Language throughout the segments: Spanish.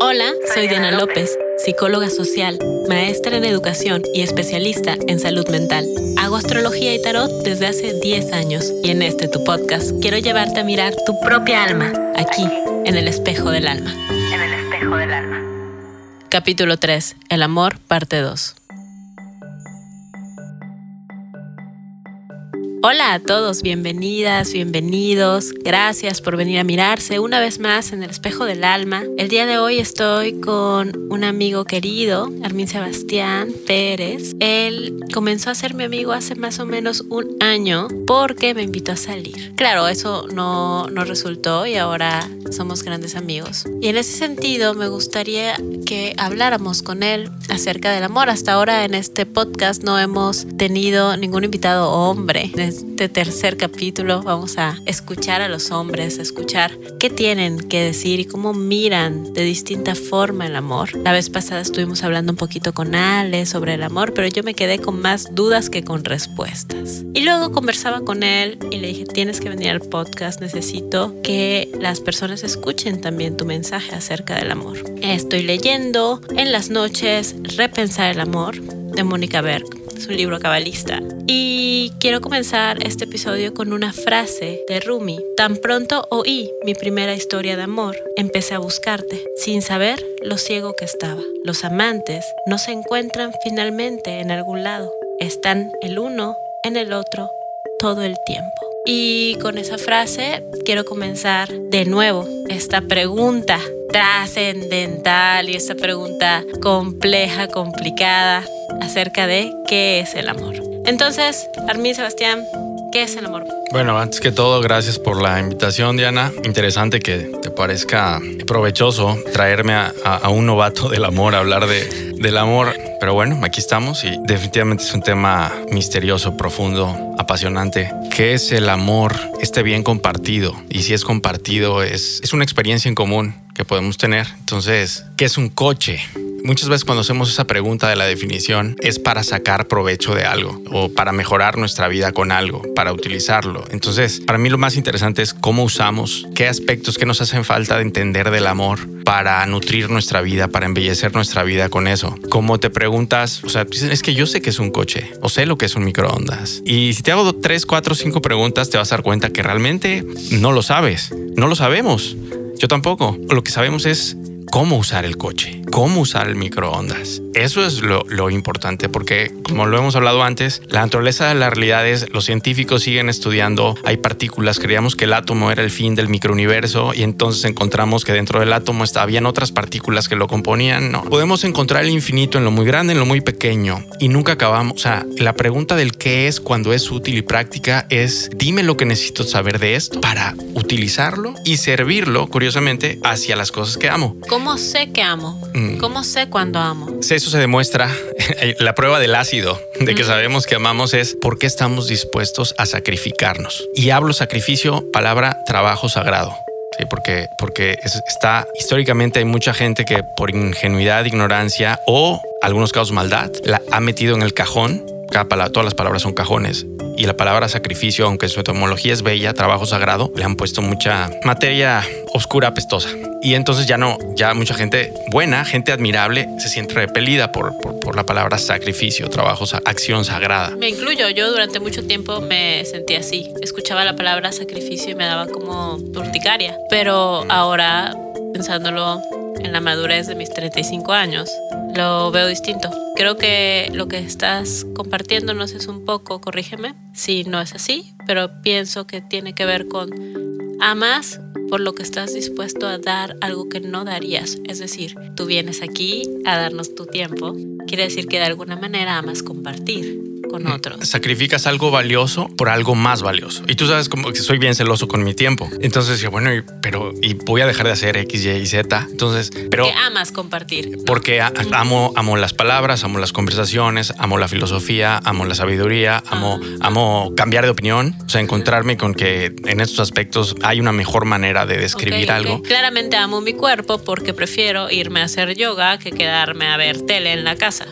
Hola, soy Diana López, psicóloga social, maestra en educación y especialista en salud mental. Hago astrología y tarot desde hace 10 años y en este tu podcast quiero llevarte a mirar tu propia alma, aquí, en el espejo del alma. En el espejo del alma. Capítulo 3. El amor, parte 2. Hola a todos, bienvenidas, bienvenidos. Gracias por venir a mirarse una vez más en el espejo del alma. El día de hoy estoy con un amigo querido, Armin Sebastián Pérez. Él comenzó a ser mi amigo hace más o menos un año porque me invitó a salir. Claro, eso no, no resultó y ahora somos grandes amigos. Y en ese sentido me gustaría que habláramos con él acerca del amor. Hasta ahora en este podcast no hemos tenido ningún invitado hombre este tercer capítulo vamos a escuchar a los hombres, escuchar qué tienen que decir y cómo miran de distinta forma el amor. La vez pasada estuvimos hablando un poquito con Ale sobre el amor, pero yo me quedé con más dudas que con respuestas. Y luego conversaba con él y le dije, tienes que venir al podcast, necesito que las personas escuchen también tu mensaje acerca del amor. Estoy leyendo en las noches Repensar el amor de Mónica Berg es un libro cabalista. Y quiero comenzar este episodio con una frase de Rumi. Tan pronto oí mi primera historia de amor, empecé a buscarte, sin saber lo ciego que estaba. Los amantes no se encuentran finalmente en algún lado, están el uno en el otro todo el tiempo. Y con esa frase quiero comenzar de nuevo esta pregunta trascendental y esta pregunta compleja, complicada acerca de qué es el amor. Entonces, Armin Sebastián, ¿qué es el amor? Bueno, antes que todo, gracias por la invitación, Diana. Interesante que te parezca provechoso traerme a, un novato del amor, a hablar de, del amor. Pero bueno, aquí estamos y definitivamente es un tema misterioso, profundo, apasionante. ¿Qué es el amor? Este bien compartido. Y si es compartido, es, es una experiencia en común que podemos tener. Entonces, ¿qué es un coche? Muchas veces cuando hacemos esa pregunta de la definición es para sacar provecho de algo o para mejorar nuestra vida con algo, para utilizarlo. Entonces, para mí lo más interesante es cómo usamos, qué aspectos que nos hacen falta de entender del amor para nutrir nuestra vida, para embellecer nuestra vida con eso. Como te preguntas, o sea, es que yo sé que es un coche o sé lo que es un microondas. Y si te hago tres, cuatro, cinco preguntas, te vas a dar cuenta que realmente no lo sabes, no lo sabemos. Yo tampoco. Lo que sabemos es cómo usar el coche, cómo usar el microondas. Eso es lo, importante porque, como lo hemos hablado antes, la naturaleza de la realidad es, los científicos siguen estudiando, hay partículas, creíamos que el átomo era el fin del microuniverso y entonces encontramos que dentro del átomo habían otras partículas que lo componían. No, podemos encontrar el infinito en lo muy grande, en lo muy pequeño y nunca acabamos. O sea, la pregunta del qué es cuando es útil y práctica es, dime lo que necesito saber de esto para utilizarlo y servirlo, curiosamente, hacia las cosas que amo. ¿Cómo sé que amo? Mm. ¿Cómo sé cuando amo? Eso se demuestra, la prueba del ácido, de que sabemos que amamos es por qué estamos dispuestos a sacrificarnos. Y hablo sacrificio, palabra trabajo sagrado. Sí, porque, porque está históricamente hay mucha gente que por ingenuidad, ignorancia o algunos casos maldad la ha metido en el cajón. Cada todas las palabras son cajones y la palabra sacrificio, aunque su etimología es bella, trabajo sagrado, le han puesto mucha materia oscura, apestosa. Y entonces ya no, ya mucha gente buena, gente admirable, se siente repelida por, por, la palabra sacrificio, trabajo, acción sagrada. Me incluyo, yo durante mucho tiempo me sentí así. Escuchaba la palabra sacrificio y me daba como urticaria. Pero ahora, pensándolo en la madurez de mis 35 años, lo veo distinto. Creo que lo que estás compartiéndonos es un poco, corrígeme si no es así, pero pienso que tiene que ver con amas por lo que estás dispuesto a dar algo que no darías. Es decir, tú vienes aquí a darnos tu tiempo, quiere decir que de alguna manera amas compartir con otros. Sacrificas algo valioso por algo más valioso. Y tú sabes como que soy bien celoso con mi tiempo. Entonces decía, bueno, pero y voy a dejar de hacer X, Y y Z. Entonces, pero que amas compartir. Porque amo amo las palabras, amo las conversaciones, amo la filosofía, amo la sabiduría, amo amo cambiar de opinión, o sea, encontrarme con que en estos aspectos hay una mejor manera de describir algo. Claramente amo mi cuerpo porque prefiero irme a hacer yoga que quedarme a ver tele en la casa.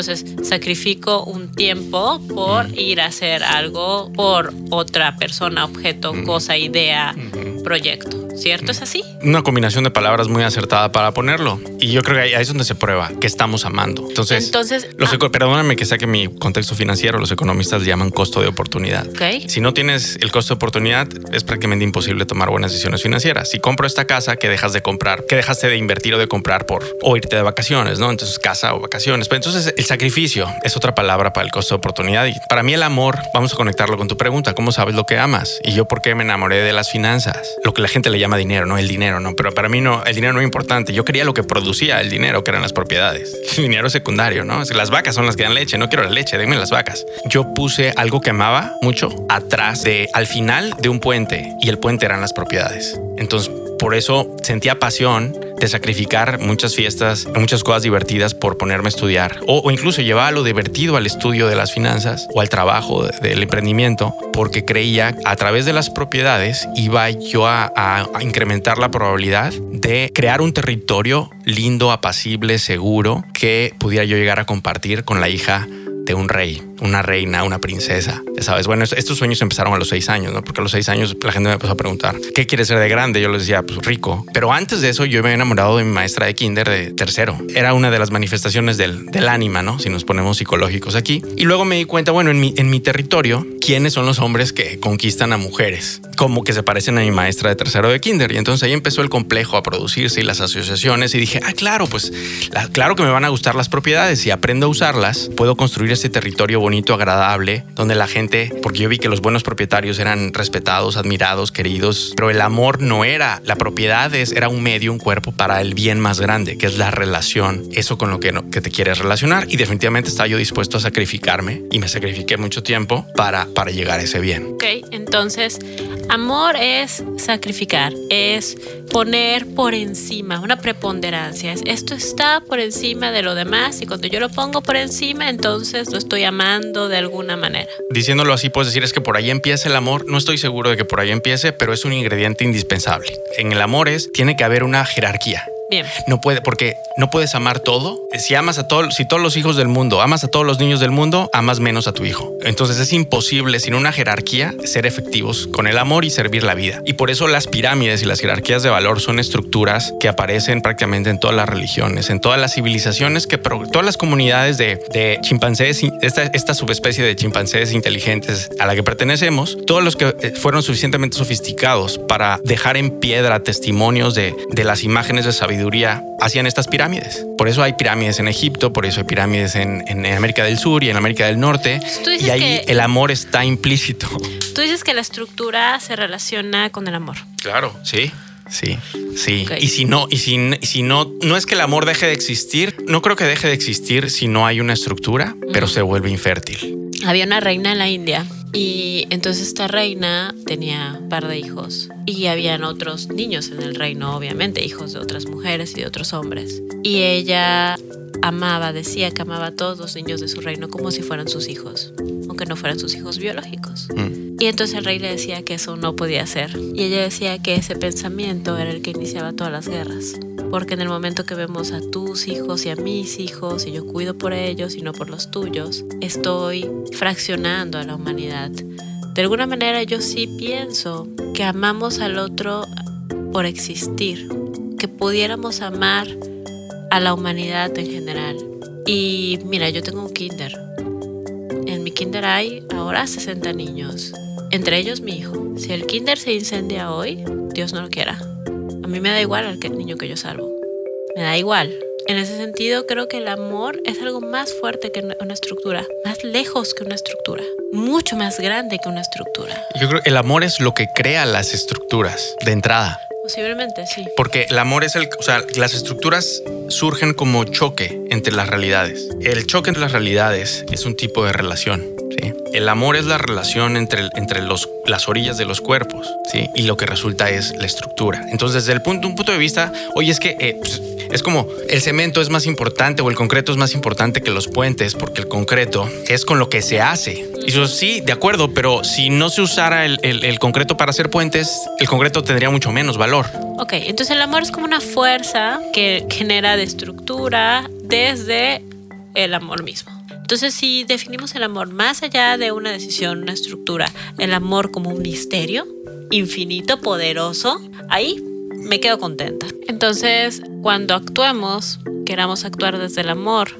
Entonces sacrifico un tiempo por ir a hacer algo por otra persona, objeto, cosa, idea, proyecto. ¿Cierto? ¿Es así? Una combinación de palabras muy acertada para ponerlo. Y yo creo que ahí es donde se prueba que estamos amando. Entonces, Entonces, los ah. perdóname que saque mi contexto financiero, los economistas le llaman costo de oportunidad. Ok. Si no tienes el costo de oportunidad, es prácticamente imposible tomar buenas decisiones financieras. Si compro esta casa, que dejas de comprar? que dejaste de invertir o de comprar por o irte de vacaciones, no? Entonces, casa o vacaciones. Pero entonces, el sacrificio es otra palabra para el costo de oportunidad. Y para mí, el amor, vamos a conectarlo con tu pregunta: ¿cómo sabes lo que amas? Y yo, ¿por qué me enamoré de las finanzas? Lo que la gente le llama dinero, no el dinero, no. Pero para mí, no, el dinero no es importante. Yo quería lo que producía el dinero, que eran las propiedades. Dinero secundario, ¿no? Las vacas son las que dan leche. No quiero la leche, denme las vacas. Yo puse algo que amaba mucho atrás de, al final de un puente y el puente eran las propiedades. Entonces, por eso sentía pasión de sacrificar muchas fiestas, muchas cosas divertidas por ponerme a estudiar. O, o incluso llevaba lo divertido al estudio de las finanzas o al trabajo de- del emprendimiento porque creía a través de las propiedades iba yo a, incrementar la probabilidad de crear un territorio lindo, apacible, seguro que pudiera yo llegar a compartir con la hija de un rey, una reina, una princesa. Ya sabes, bueno, est- estos sueños empezaron a los seis años, ¿no? Porque a los seis años la gente me empezó a preguntar, ¿qué quieres ser de grande? Yo les decía, pues rico. Pero antes de eso yo me había enamorado de mi maestra de kinder de tercero. Era una de las manifestaciones del, del ánima, ¿no? Si nos ponemos psicológicos aquí. Y luego me di cuenta, bueno, en mi, en mi territorio, ¿quiénes son los hombres que conquistan a mujeres? Como que se parecen a mi maestra de tercero de kinder. Y entonces ahí empezó el complejo a producirse y las asociaciones. Y dije, ah, claro, pues la- claro que me van a gustar las propiedades. Si aprendo a usarlas, puedo construir este territorio bonito, agradable, donde la gente, porque yo vi que los buenos propietarios eran respetados, admirados, queridos, pero el amor no era, la propiedad es, era un medio, un cuerpo para el bien más grande, que es la relación, eso con lo que, no- que te quieres relacionar. Y definitivamente estaba yo dispuesto a sacrificarme y me sacrifiqué mucho tiempo para, para llegar a ese bien. Ok, entonces, amor es sacrificar, es poner por encima, una preponderancia. Es, esto está por encima de lo demás y cuando yo lo pongo por encima, entonces lo estoy amando de alguna manera. Diciéndolo así, puedes decir es que por ahí empieza el amor. No estoy seguro de que por ahí empiece, pero es un ingrediente indispensable. En el amor es, tiene que haber una jerarquía. No puede, porque no puedes amar todo. Si amas a todos, si todos los hijos del mundo, amas a todos los niños del mundo, amas menos a tu hijo. Entonces es imposible sin una jerarquía ser efectivos con el amor y servir la vida. Y por eso las pirámides y las jerarquías de valor son estructuras que aparecen prácticamente en todas las religiones, en todas las civilizaciones, que todas las comunidades de, de chimpancés, esta, esta subespecie de chimpancés inteligentes a la que pertenecemos, todos los que eh, fueron suficientemente sofisticados para dejar en piedra testimonios de, de las imágenes de sabiduría hacían estas pirámides. Por eso hay pirámides en Egipto, por eso hay pirámides en, en América del Sur y en América del Norte. Tú dices Y ahí que- el amor está implícito. tú dices que la estructura se relaciona con el amor. Claro, sí. Sí, sí. Y si no, y si, y si no, no es que el amor deje de existir, no creo que deje de existir si no hay una estructura, pero se vuelve infértil. Había una reina en la India y entonces esta reina tenía un par de hijos y habían otros niños en el reino, obviamente, hijos de otras mujeres y de otros hombres. Y ella amaba, decía que amaba a todos los niños de su reino como si fueran sus hijos, aunque no fueran sus hijos biológicos. Mm. Y entonces el rey le decía que eso no podía ser. Y ella decía que ese pensamiento era el que iniciaba todas las guerras. Porque en el momento que vemos a tus hijos y a mis hijos, y yo cuido por ellos y no por los tuyos, estoy fraccionando a la humanidad. De alguna manera yo sí pienso que amamos al otro por existir, que pudiéramos amar a la humanidad en general. Y mira, yo tengo un kinder. En mi kinder hay ahora 60 niños, entre ellos mi hijo. Si el kinder se incendia hoy, Dios no lo quiera. A mí me da igual al que- niño que yo salvo. Me da igual. En ese sentido, creo que el amor es algo más fuerte que una- una estructura, más lejos que una estructura, mucho más grande que una estructura. Yo creo que el amor es lo que crea las estructuras de entrada. Posiblemente sí. Porque el amor es el, o sea, las estructuras surgen como choque entre las realidades. El choque entre las realidades es un tipo de relación. ¿Sí? El amor es la relación entre, entre los, las orillas de los cuerpos, ¿sí? Y lo que resulta es la estructura. Entonces, desde el punto, un punto de vista, oye, es que eh, pues, es como el cemento es más importante o el concreto es más importante que los puentes, porque el concreto es con lo que se hace. Y yo sí, de acuerdo, pero si no se usara el, el- el concreto para hacer puentes, el concreto tendría mucho menos valor. Ok, entonces el amor es como una fuerza que genera de estructura desde el amor mismo. Entonces, si definimos el amor más allá de una decisión, una estructura, el amor como un misterio infinito, poderoso, ahí me quedo contenta. Entonces, cuando actuemos, queramos actuar desde el amor,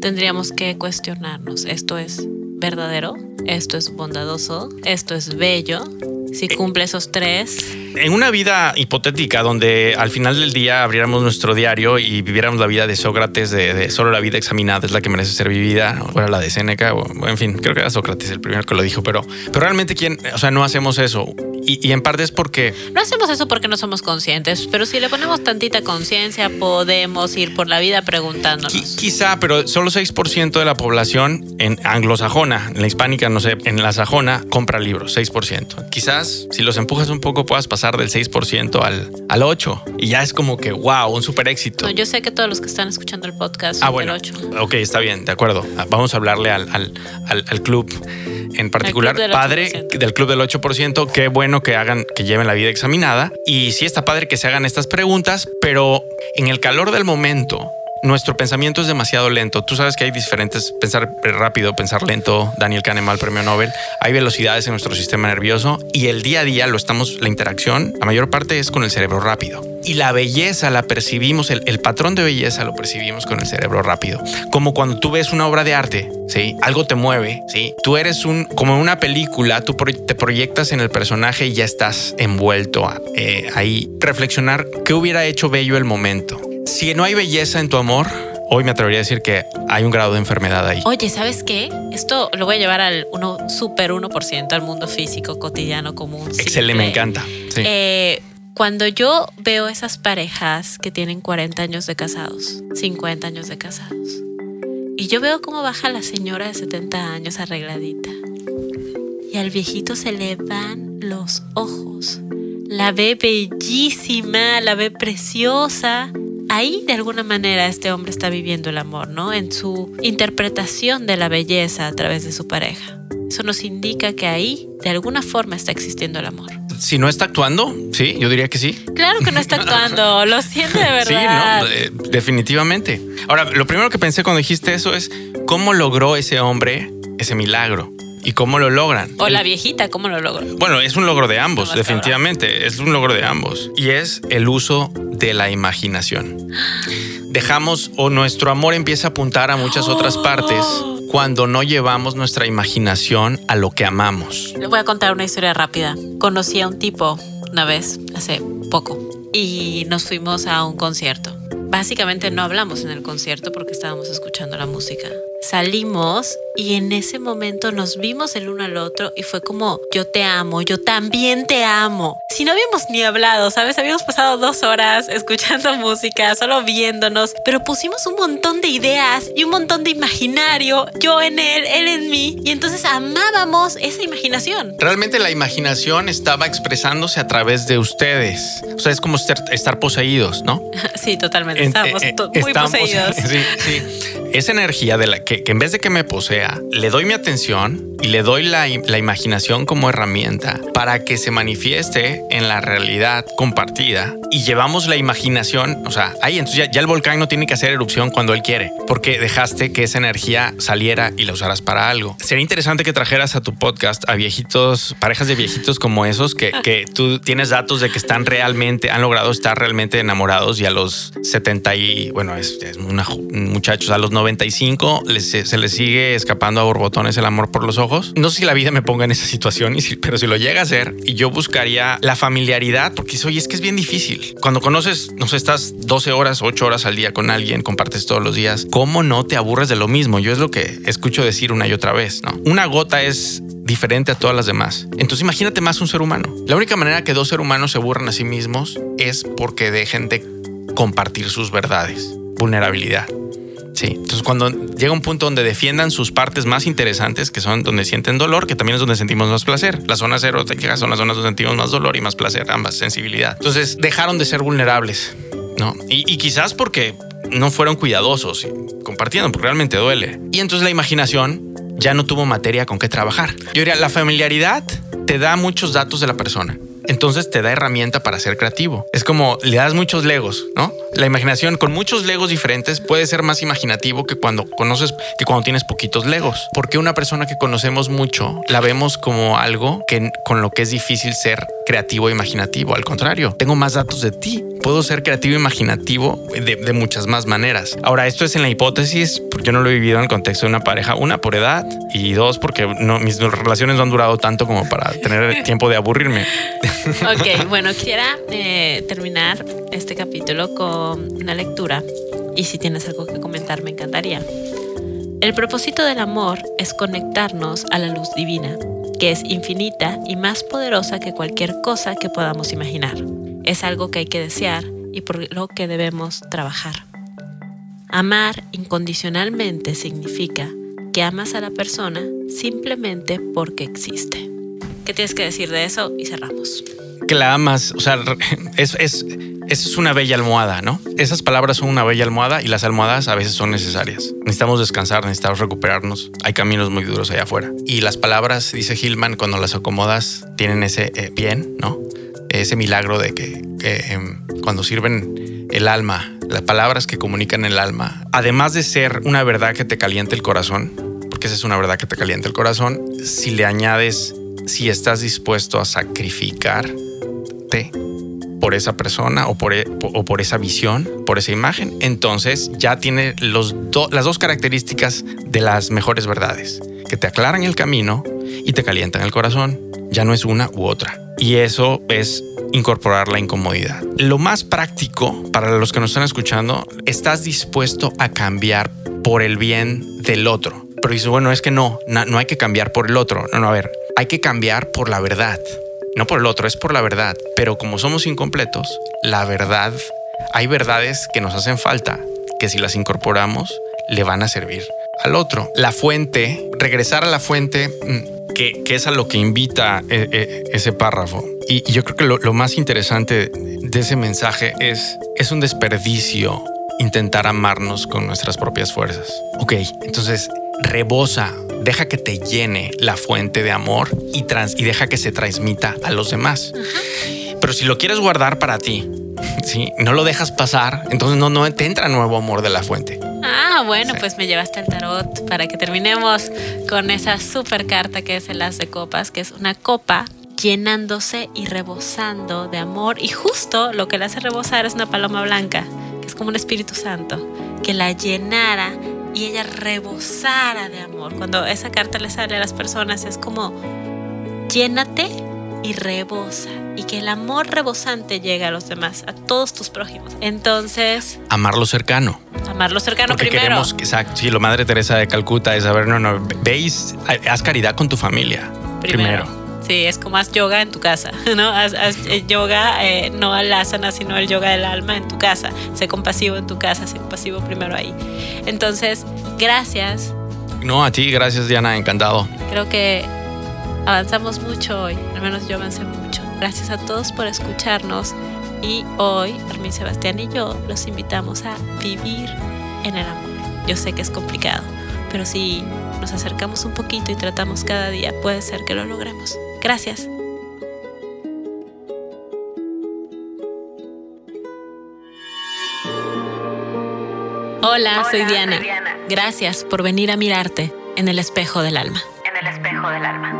tendríamos que cuestionarnos, ¿esto es verdadero? ¿Esto es bondadoso? ¿Esto es bello? Si cumple esos tres. En una vida hipotética donde al final del día abriéramos nuestro diario y viviéramos la vida de Sócrates, de, solo la vida examinada es la que merece ser vivida, o era la de Séneca, o en fin, creo que era Sócrates el primero que lo dijo, pero, pero realmente quién, o sea, no hacemos eso. Y, en parte es porque... No hacemos eso porque no somos conscientes, pero si le ponemos tantita conciencia podemos ir por la vida preguntándonos. quizá, pero solo 6% de la población en anglosajona, en la hispánica, no sé, en la sajona, compra libros, 6%. Quizás si los empujas un poco puedas pasar del 6% al, al 8% y ya es como que, wow, un super éxito. yo sé que todos los que están escuchando el podcast ah, bueno, 8. Ok, está bien, de acuerdo. Vamos a hablarle al, al, al club en particular, padre del club del 8%, qué bueno que hagan, que lleven la vida examinada. Y sí está padre que se hagan estas preguntas, pero en el calor del momento, nuestro pensamiento es demasiado lento. Tú sabes que hay diferentes, pensar rápido, pensar lento, Daniel Kahneman, premio Nobel. Hay velocidades en nuestro sistema nervioso y el día a día lo estamos, la interacción, la mayor parte es con el cerebro rápido. Y la belleza la percibimos, el, patrón de belleza lo percibimos con el cerebro rápido. Como cuando tú ves una obra de arte, ¿sí? Algo te mueve, ¿sí? Tú eres un, como en una película, tú te proyectas en el personaje y ya estás envuelto eh, ahí. Reflexionar qué hubiera hecho bello el momento si no hay belleza en tu amor, hoy me atrevería a decir que hay un grado de enfermedad ahí. Oye, ¿sabes qué? Esto lo voy a llevar al uno, super 1% al mundo físico cotidiano común. Excelente, me encanta. Eh, cuando yo veo esas parejas que tienen 40 años de casados, 50 años de casados, y yo veo cómo baja la señora de 70 años arregladita, y al viejito se le van los ojos, la ve bellísima, la ve preciosa, ahí de alguna manera este hombre está viviendo el amor, ¿no? En su interpretación de la belleza a través de su pareja. Eso nos indica que ahí de alguna forma está existiendo el amor. Si no está actuando, sí, yo diría que sí. Claro que no está actuando, lo siente de verdad. Sí, no, definitivamente. Ahora, lo primero que pensé cuando dijiste eso es cómo logró ese hombre ese milagro y cómo lo logran. O la viejita, ¿cómo lo logró? Bueno, es un logro de ambos, definitivamente. Es un logro de ambos. Y es el uso de la imaginación. Dejamos o nuestro amor empieza a apuntar a muchas otras partes cuando no llevamos nuestra imaginación a lo que amamos. Le voy a contar una historia rápida. Conocí a un tipo una vez, hace poco, y nos fuimos a un concierto. Básicamente no hablamos en el concierto porque estábamos escuchando la música. Salimos y en ese momento nos vimos el uno al otro y fue como, yo te amo, yo también te amo. Si no habíamos ni hablado, ¿sabes? Habíamos pasado dos horas escuchando música, solo viéndonos, pero pusimos un montón de ideas y un montón de imaginario, yo en él, él en mí, y entonces amábamos esa imaginación. Realmente la imaginación estaba expresándose a través de ustedes. O sea, es como estar, poseídos, ¿no? sí, totalmente. Estamos eh, eh, muy poseídos. Sí, sí. Esa energía de la que, que en vez de que me posea, le doy mi atención y le doy la, imaginación como herramienta para que se manifieste en la realidad compartida y llevamos la imaginación, o sea, ahí entonces ya, el volcán no tiene que hacer erupción cuando él quiere, porque dejaste que esa energía saliera y la usaras para algo. Sería interesante que trajeras a tu podcast a viejitos, parejas de viejitos como esos, que, que tú tienes datos de que están realmente, han logrado estar realmente enamorados y a los 70 y, bueno, es, muchachos, a los 95 se les sigue escapando a borbotones el amor por los ojos no sé si la vida me ponga en esa situación, pero si lo llega a hacer, yo buscaría la familiaridad, porque oye, es que es bien difícil. Cuando conoces, no sé, estás 12 horas, 8 horas al día con alguien, compartes todos los días, ¿cómo no te aburres de lo mismo? Yo es lo que escucho decir una y otra vez, ¿no? Una gota es diferente a todas las demás. Entonces imagínate más un ser humano. La única manera que dos seres humanos se aburran a sí mismos es porque dejen de compartir sus verdades. Vulnerabilidad. Sí, entonces cuando llega un punto donde defiendan sus partes más interesantes, que son donde sienten dolor, que también es donde sentimos más placer. La zona cero son las zonas donde sentimos más dolor y más placer, ambas, sensibilidad. Entonces dejaron de ser vulnerables, ¿no? Y, y quizás porque no fueron cuidadosos, compartiendo, porque realmente duele. Y entonces la imaginación ya no tuvo materia con qué trabajar. Yo diría, la familiaridad te da muchos datos de la persona entonces te da herramienta para ser creativo. Es como le das muchos legos, ¿no? La imaginación con muchos legos diferentes puede ser más imaginativo que cuando conoces, que cuando tienes poquitos legos. Porque una persona que conocemos mucho la vemos como algo que con lo que es difícil ser creativo e imaginativo. Al contrario, tengo más datos de ti. Puedo ser creativo e imaginativo de, muchas más maneras. Ahora, esto es en la hipótesis, porque yo no lo he vivido en el contexto de una pareja. Una, por edad y dos, porque no, mis relaciones no han durado tanto como para tener tiempo de aburrirme. Ok, bueno, quisiera eh, terminar este capítulo con una lectura y si tienes algo que comentar me encantaría. El propósito del amor es conectarnos a la luz divina, que es infinita y más poderosa que cualquier cosa que podamos imaginar. Es algo que hay que desear y por lo que debemos trabajar. Amar incondicionalmente significa que amas a la persona simplemente porque existe. ¿Qué tienes que decir de eso? Y cerramos. Que la amas, o sea, es, es, es una bella almohada, ¿no? Esas palabras son una bella almohada y las almohadas a veces son necesarias. Necesitamos descansar, necesitamos recuperarnos. Hay caminos muy duros allá afuera. Y las palabras, dice Hillman, cuando las acomodas, tienen ese eh, bien, ¿no? Ese milagro de que em, cuando sirven el alma, las palabras que comunican el alma, además de ser una verdad que te caliente el corazón, porque esa es una verdad que te calienta el corazón, si le añades, si estás dispuesto a por esa persona o por, e, o por esa visión, por esa imagen, entonces ya tiene las dos características de las mejores verdades, que te aclaran el camino y te calientan el corazón. Ya no es una u otra. Y eso es incorporar la incomodidad. Lo más práctico para los que nos están escuchando, estás dispuesto a cambiar por el bien del otro. Pero dices, bueno, es que no, no, hay que cambiar por el otro. No, no, a ver, hay que cambiar por la verdad. No por el otro, es por la verdad. Pero como somos incompletos, la verdad, hay verdades que nos hacen falta, que si las incorporamos, le van a servir al otro. La fuente, regresar a la fuente, mm, que, es a lo que invita eh, eh, ese párrafo. Y, yo creo que lo, lo, más interesante de ese mensaje es, es un desperdicio intentar amarnos con nuestras propias fuerzas. Ok, entonces rebosa, deja que te llene la fuente de amor y, trans, y deja que se transmita a los demás. Pero si lo quieres guardar para ti, si no lo dejas pasar, entonces no, no te entra nuevo amor de la fuente. Ah, bueno, pues me llevaste al tarot para que terminemos con esa super carta que es el as de copas, que es una copa llenándose y rebosando de amor. Y justo lo que la hace rebosar es una paloma blanca, que es como un Espíritu Santo, que la llenara y ella rebosara de amor. Cuando esa carta le sale a las personas es como llénate y rebosa y que el amor rebosante llegue a los demás, a todos tus prójimos. Entonces, amarlo cercano. Amarlo cercano Porque primero. queremos, exacto, sí, lo Madre Teresa de Calcuta es, a ver, no, no, veis, haz caridad con tu familia primero. Sí, es como haz yoga en tu casa, ¿no? Haz, eh, yoga, eh, no al asana, sino el yoga del alma en tu casa. Sé compasivo en tu casa, sé compasivo primero ahí. Entonces, gracias. No, a ti, gracias Diana, encantado. Creo que avanzamos mucho hoy, al menos yo avancé mucho. Gracias a todos por escucharnos y hoy, Armin Sebastián y yo los invitamos a vivir en el amor. Yo sé que es complicado, pero si nos acercamos un poquito y tratamos cada día, puede ser que lo logremos. Gracias. Hola, soy, Diana. Gracias por venir a mirarte en el espejo del alma. En el espejo del alma.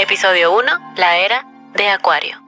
Episodio 1, la era de Acuario.